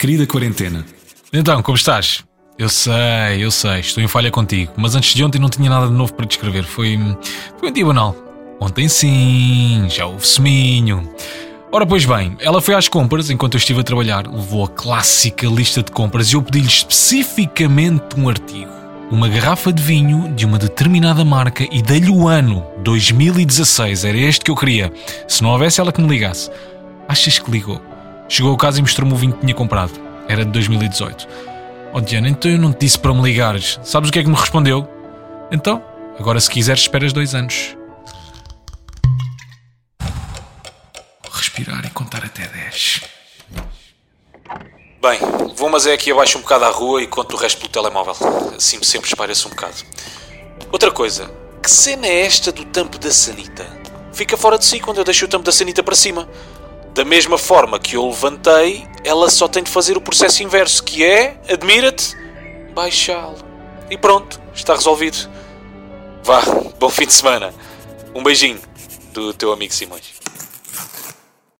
Querida quarentena. Então, como estás? Eu sei, eu sei, estou em falha contigo, mas antes de ontem não tinha nada de novo para descrever. Foi. Foi um dia banal. Ontem sim, já houve seminho. Ora, pois bem, ela foi às compras enquanto eu estive a trabalhar, levou a clássica lista de compras e eu pedi-lhe especificamente um artigo. Uma garrafa de vinho de uma determinada marca e dei-lhe o ano 2016, era este que eu queria. Se não houvesse ela que me ligasse. Achas que ligou? Chegou a casa e mostrou-me o vinho que tinha comprado. Era de 2018. Oh Diana, então eu não te disse para me ligares. Sabes o que é que me respondeu? Então, agora se quiseres esperas dois anos. Respirar e contar até 10. Bem, vou mas é aqui abaixo um bocado à rua e conto o resto pelo telemóvel. Assim sempre espalha-se um bocado. Outra coisa, que cena é esta do tampo da sanita? Fica fora de si quando eu deixo o tampo da sanita para cima. Da mesma forma que eu levantei, ela só tem de fazer o processo inverso, que é, admira-te, baixá-lo. E pronto, está resolvido. Vá, bom fim de semana. Um beijinho do teu amigo Simões.